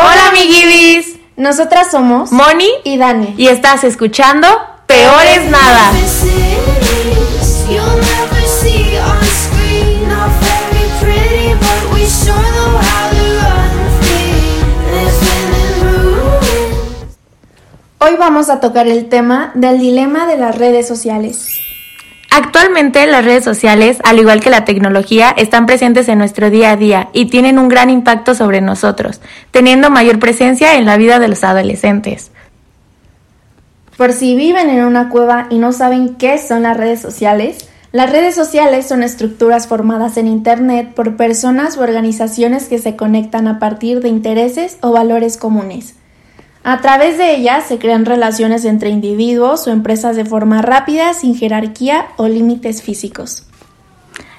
Hola amiguibis, Nosotras somos Moni y Dani. y estás escuchando Peor es nada. Hoy vamos a tocar el tema del dilema de las redes sociales. Actualmente las redes sociales, al igual que la tecnología, están presentes en nuestro día a día y tienen un gran impacto sobre nosotros, teniendo mayor presencia en la vida de los adolescentes. Por si viven en una cueva y no saben qué son las redes sociales, las redes sociales son estructuras formadas en Internet por personas u organizaciones que se conectan a partir de intereses o valores comunes. A través de ellas se crean relaciones entre individuos o empresas de forma rápida, sin jerarquía o límites físicos.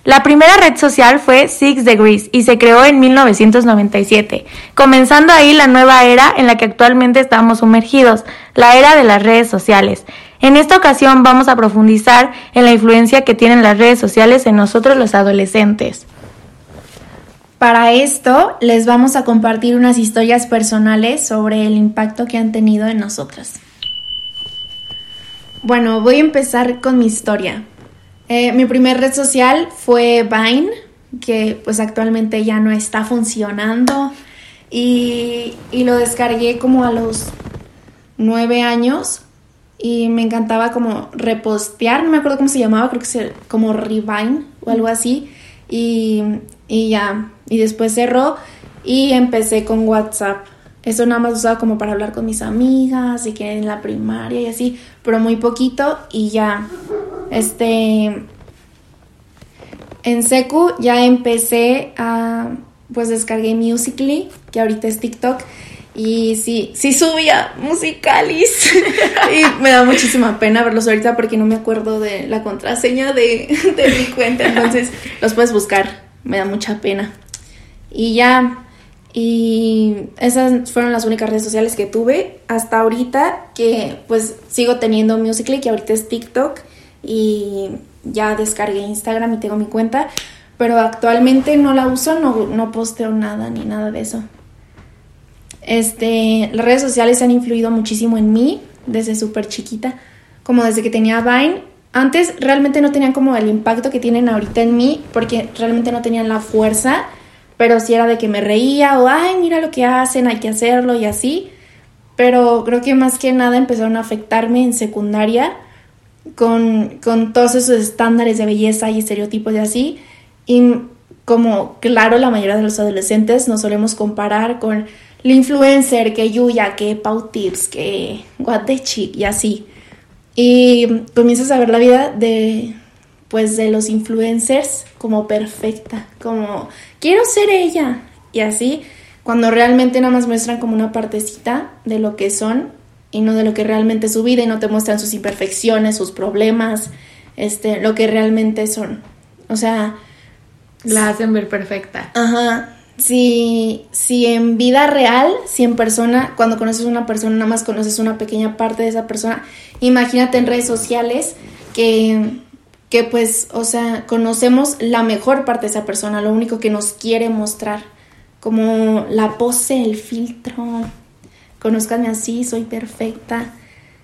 La primera red social fue Six Degrees y se creó en 1997, comenzando ahí la nueva era en la que actualmente estamos sumergidos, la era de las redes sociales. En esta ocasión vamos a profundizar en la influencia que tienen las redes sociales en nosotros los adolescentes. Para esto les vamos a compartir unas historias personales sobre el impacto que han tenido en nosotras. Bueno, voy a empezar con mi historia. Eh, mi primer red social fue Vine, que pues actualmente ya no está funcionando y, y lo descargué como a los nueve años y me encantaba como repostear, no me acuerdo cómo se llamaba, creo que se, como Revine o algo así y, y ya, y después cerró y empecé con WhatsApp. Eso nada más usaba como para hablar con mis amigas y que en la primaria y así, pero muy poquito y ya. Este en Secu ya empecé a pues descargué Musically, que ahorita es TikTok y sí, sí subía musicalis. y me da muchísima pena verlos ahorita porque no me acuerdo de la contraseña de, de mi cuenta. Entonces los puedes buscar. Me da mucha pena. Y ya. Y esas fueron las únicas redes sociales que tuve hasta ahorita. Que pues sigo teniendo Musically, que ahorita es TikTok. Y ya descargué Instagram y tengo mi cuenta. Pero actualmente no la uso, no, no posteo nada ni nada de eso. Este, las redes sociales han influido muchísimo en mí desde súper chiquita, como desde que tenía Vine. Antes realmente no tenían como el impacto que tienen ahorita en mí, porque realmente no tenían la fuerza, pero sí era de que me reía o, ay, mira lo que hacen, hay que hacerlo y así. Pero creo que más que nada empezaron a afectarme en secundaria con, con todos esos estándares de belleza y estereotipos y así. Y como, claro, la mayoría de los adolescentes nos solemos comparar con la influencer, que Yuya, que Pau Tips, que What the Chick y así. Y comienzas a ver la vida de pues de los influencers como perfecta, como quiero ser ella y así, cuando realmente nada más muestran como una partecita de lo que son y no de lo que realmente es su vida y no te muestran sus imperfecciones, sus problemas, este, lo que realmente son. O sea, La hacen ver perfecta. Ajá. Si, si en vida real, si en persona, cuando conoces a una persona, nada más conoces una pequeña parte de esa persona, imagínate en redes sociales que, que pues, o sea, conocemos la mejor parte de esa persona, lo único que nos quiere mostrar, como la pose, el filtro, conózcanme así, soy perfecta.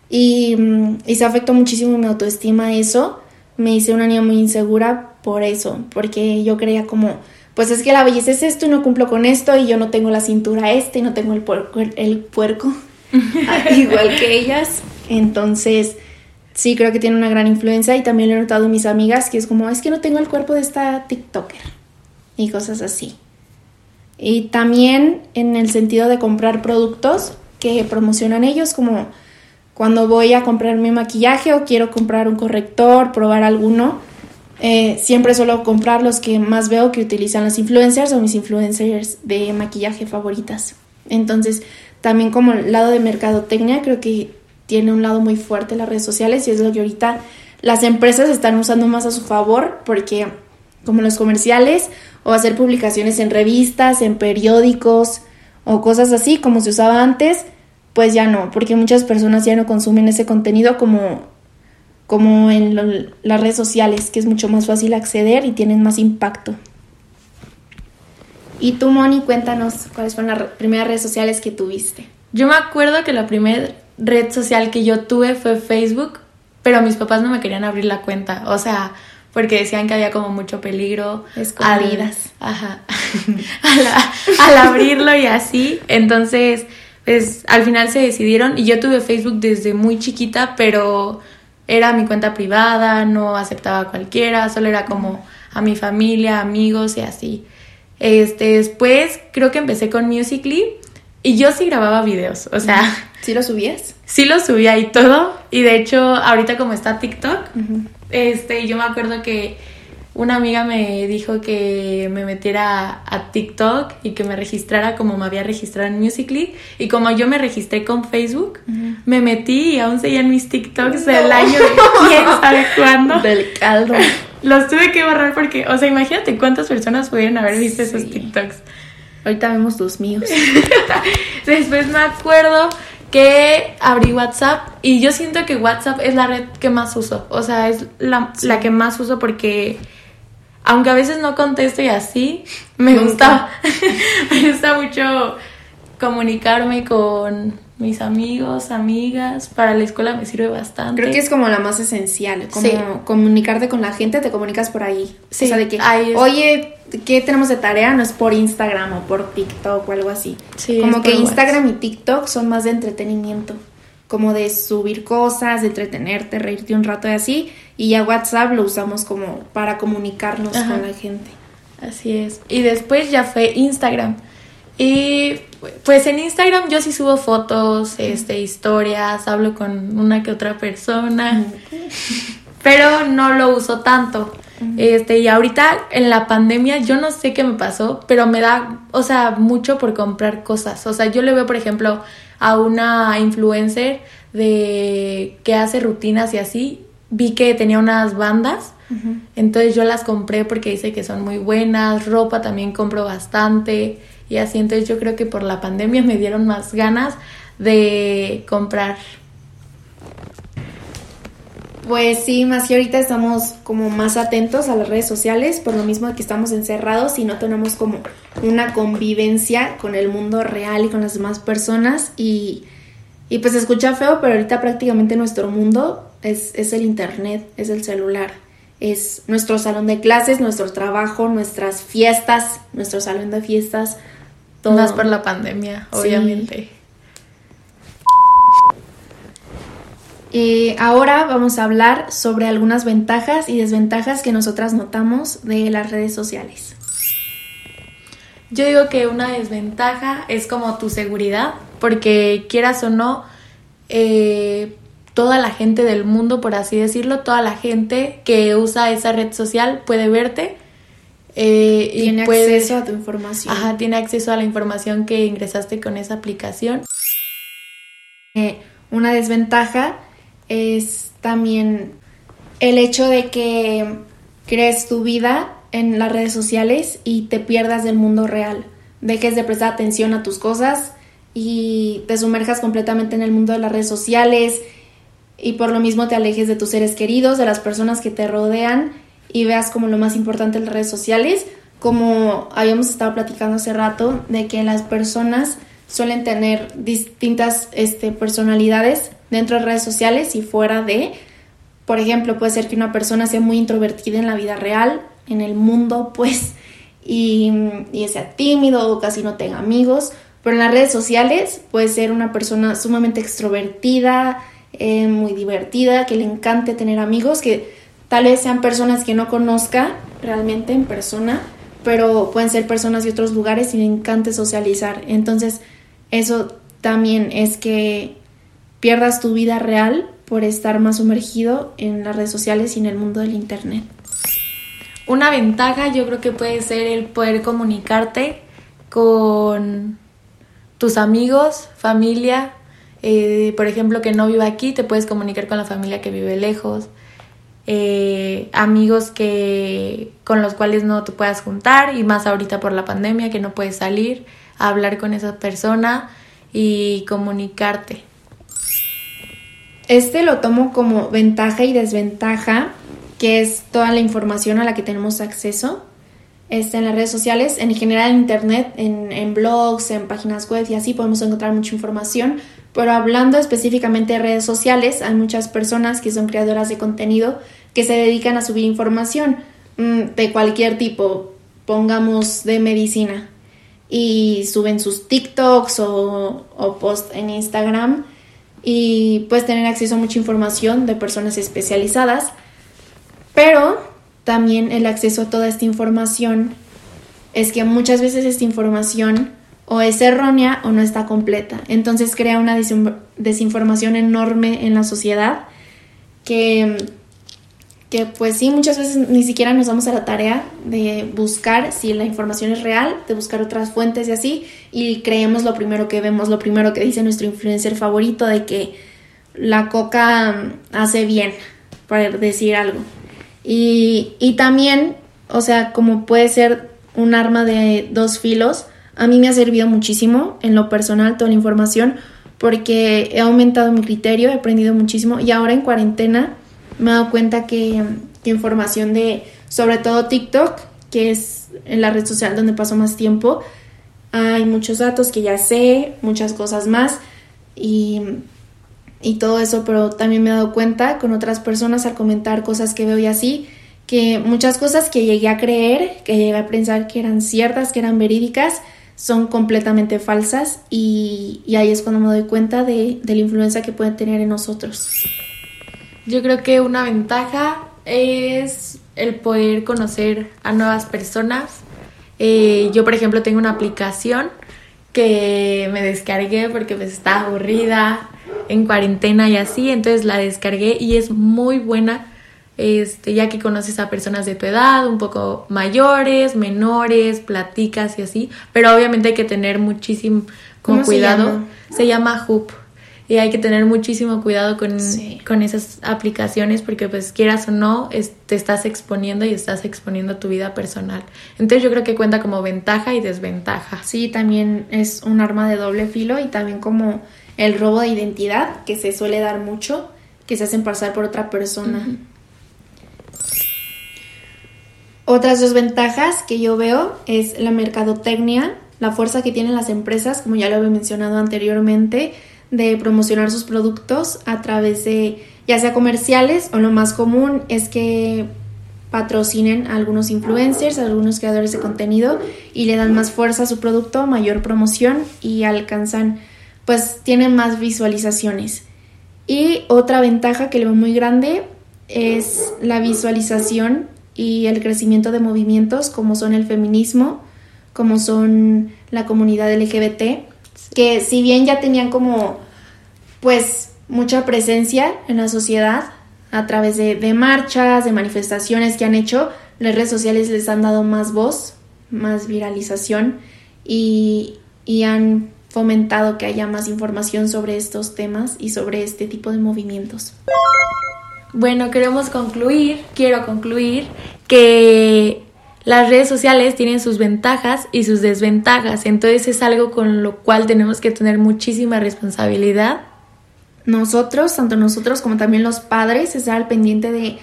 Y, mm, y se afectó muchísimo mi autoestima eso. Me hice una niña muy insegura por eso, porque yo creía como, pues es que la belleza es esto y no cumplo con esto y yo no tengo la cintura este y no tengo el puerco, el puerco igual que ellas. Entonces, sí creo que tiene una gran influencia y también lo he notado en mis amigas que es como, es que no tengo el cuerpo de esta TikToker y cosas así. Y también en el sentido de comprar productos que promocionan ellos, como cuando voy a comprar mi maquillaje o quiero comprar un corrector, probar alguno, eh, siempre suelo comprar los que más veo que utilizan los influencers o mis influencers de maquillaje favoritas. Entonces, también como el lado de mercadotecnia, creo que tiene un lado muy fuerte las redes sociales y es lo que ahorita las empresas están usando más a su favor porque como los comerciales o hacer publicaciones en revistas, en periódicos o cosas así como se usaba antes, pues ya no, porque muchas personas ya no consumen ese contenido como, como en lo- las redes sociales, que es mucho más fácil acceder y tienen más impacto. Y tú, Moni, cuéntanos cuáles fueron las re- primeras redes sociales que tuviste. Yo me acuerdo que la primera red social que yo tuve fue Facebook, pero mis papás no me querían abrir la cuenta, o sea, porque decían que había como mucho peligro. Escondidas. Al, ajá. al, al abrirlo y así. Entonces, pues al final se decidieron y yo tuve Facebook desde muy chiquita, pero era mi cuenta privada, no aceptaba a cualquiera, solo era como a mi familia, amigos y así. Este, después creo que empecé con Musically y yo sí grababa videos, o sea, ¿Sí lo subías? sí lo subía y todo. Y de hecho, ahorita como está TikTok, este, yo me acuerdo que una amiga me dijo que me metiera a TikTok y que me registrara como me había registrado en Musically. Y como yo me registré con Facebook, me metí y aún seguían mis TikToks del año de quién sabe cuándo. Del caldo. Los tuve que borrar porque, o sea, imagínate cuántas personas pudieron haber visto esos. TikToks. Ahorita vemos tus míos. Después me acuerdo que abrí WhatsApp y yo siento que WhatsApp es la red que más uso. O sea, es la, la que más uso porque aunque a veces no contesto y así, me Nunca. gusta, me gusta mucho comunicarme con mis amigos, amigas. Para la escuela me sirve bastante. Creo que es como la más esencial, como Sí. comunicarte con la gente, te comunicas por ahí. Sí, o sea, de que, oye, ¿qué tenemos de tarea? No es por Instagram o por TikTok o algo así. Sí, como que Instagram y TikTok son más de entretenimiento, como de subir cosas, de entretenerte, reírte un rato y así. Y ya WhatsApp lo usamos como para comunicarnos Ajá. con la gente. Así es. Y después ya fue Instagram. Y pues en Instagram yo sí subo fotos, este, historias, hablo con una que otra persona, pero no lo uso tanto. Este, y ahorita en la pandemia yo no sé qué me pasó, pero me da, o sea, mucho por comprar cosas. O sea, yo le veo, por ejemplo, a una influencer de que hace rutinas y así, vi que tenía unas bandas entonces yo las compré porque dice que son muy buenas, ropa también compro bastante y así. Entonces yo creo que por la pandemia me dieron más ganas de comprar. Pues sí, más que ahorita estamos como más atentos a las redes sociales, por lo mismo de que estamos encerrados y no tenemos como una convivencia con el mundo real y con las demás personas. Y, y pues se escucha feo, pero ahorita prácticamente nuestro mundo es, es el internet, es el celular, es nuestro salón de clases, nuestro trabajo, nuestras fiestas, nuestro salón de fiestas. Todo. Más por la pandemia, Sí. Eh, ahora vamos a hablar sobre algunas ventajas y desventajas que nosotras notamos de las redes sociales. Yo digo que una desventaja es como tu seguridad, porque quieras o no, eh, toda la gente del mundo, por así decirlo, toda la gente que usa esa red social puede verte. eh, y Tiene puede- acceso a tu información. Ajá, tiene acceso a la información que ingresaste con esa aplicación. Eh, una desventaja es también el hecho de que crees tu vida en las redes sociales y te pierdas del mundo real. Dejes de prestar atención a tus cosas y te sumerjas completamente en el mundo de las redes sociales y por lo mismo te alejes de tus seres queridos, de las personas que te rodean y veas como lo más importante las redes sociales, como habíamos estado platicando hace rato, de que las personas suelen tener distintas este, personalidades dentro de redes sociales y fuera de, por ejemplo, puede ser que una persona sea muy introvertida en la vida real, en el mundo, pues, y, sea tímido o casi no tenga amigos, pero en las redes sociales puede ser una persona sumamente extrovertida, eh, muy divertida, que le encante tener amigos, que tal vez sean personas que no conozca realmente en persona, pero pueden ser personas de otros lugares y le encante socializar. Entonces, eso también es que pierdas tu vida real por estar más sumergido en las redes sociales y en el mundo del internet. Una ventaja yo creo que puede ser el poder comunicarte con tus amigos, familia. eh, por ejemplo, que no vive aquí, te puedes comunicar con la familia que vive lejos. eh, amigos que con los cuales no te puedas juntar y más ahorita por la pandemia que no puedes salir a hablar con esa persona y comunicarte. Este lo tomo como ventaja y desventaja, que es toda la información a la que tenemos acceso. este, en las redes sociales, en general en internet, en, en blogs, en páginas web y así podemos encontrar mucha información. Pero hablando específicamente de redes sociales, hay muchas personas que son creadoras de contenido que se dedican a subir información mm, de cualquier tipo, pongamos de medicina, y suben sus TikToks o, o post en Instagram y puedes tener acceso a mucha información de personas especializadas, pero también el acceso a toda esta información es que muchas veces esta información o es errónea o no está completa. Entonces crea una desinformación enorme en la sociedad que que pues sí, muchas veces ni siquiera nos damos a la tarea de buscar si la información es real, de buscar otras fuentes y así, y creemos lo primero que vemos, lo primero que dice nuestro influencer favorito de que la coca hace bien, para decir algo. Y, y también, o sea, como puede ser un arma de dos filos, a mí me ha servido muchísimo en lo personal toda la información porque he aumentado mi criterio, he aprendido muchísimo y ahora en cuarentena me he dado cuenta que, información de, sobre todo TikTok, que es la red social donde paso más tiempo, hay muchos datos que ya sé, muchas cosas más y, y todo eso, pero también me he dado cuenta con otras personas al comentar cosas que veo y así, que muchas cosas que llegué a creer, que llegué a pensar que eran ciertas, que eran verídicas, son completamente falsas y, y ahí es cuando me doy cuenta de, de la influencia que pueden tener en nosotros. Yo creo que una ventaja es el poder conocer a nuevas personas. Eh, yo, por ejemplo, tengo una aplicación que me descargué porque pues estaba aburrida en cuarentena y así, entonces la descargué y es muy buena, este, ya que conoces a personas de tu edad, un poco mayores, menores, platicas y así, pero obviamente hay que tener muchísimo cuidado. Se llama Hoop y hay que tener muchísimo cuidado con, con esas aplicaciones porque pues quieras o no te estás exponiendo y estás exponiendo tu vida personal. Entonces yo creo que cuenta como ventaja y desventaja. Sí, también es un arma de doble filo y también como el robo de identidad que se suele dar mucho, que se hacen pasar por otra persona. Otras dos ventajas que yo veo es la mercadotecnia, la fuerza que tienen las empresas, como ya lo había mencionado anteriormente, de promocionar sus productos a través de ya sea comerciales o lo más común es que patrocinen a algunos influencers, a algunos creadores de contenido y le dan más fuerza a su producto, mayor promoción y alcanzan, pues tienen más visualizaciones. Y otra ventaja que le veo muy grande es la visualización y el crecimiento de movimientos como son el feminismo, como son la comunidad LGBT, que si bien ya tenían como pues mucha presencia en la sociedad a través de, marchas, de manifestaciones que han hecho, las redes sociales les han dado más voz, más viralización y, y han fomentado que haya más información sobre estos temas y sobre este tipo de movimientos. Bueno, queremos concluir, quiero concluir que las redes sociales tienen sus ventajas y sus desventajas, entonces es algo con lo cual tenemos que tener muchísima responsabilidad. Nosotros, tanto nosotros como también los padres, estar al pendiente de,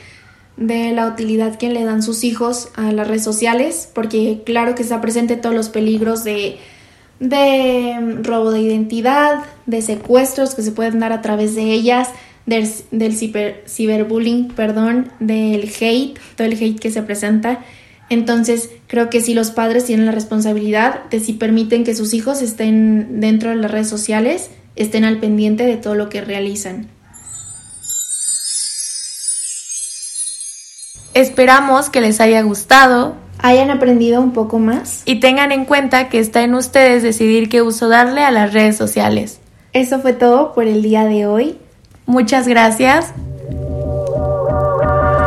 de la utilidad que le dan sus hijos a las redes sociales, porque claro que está presente todos los peligros de, de robo de identidad, de secuestros que se pueden dar a través de ellas, del, del ciber, ciberbullying, perdón, del hate, todo el hate que se presenta entonces, creo que si los padres tienen la responsabilidad de si permiten que sus hijos estén dentro de las redes sociales, estén al pendiente de todo lo que realizan. Esperamos que les haya gustado, hayan aprendido un poco más y tengan en cuenta que está en ustedes decidir qué uso darle a las redes sociales. Eso fue todo por el día de hoy. Muchas gracias.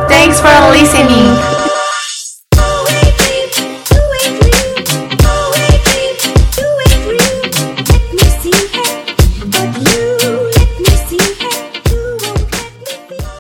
Thanks for listening.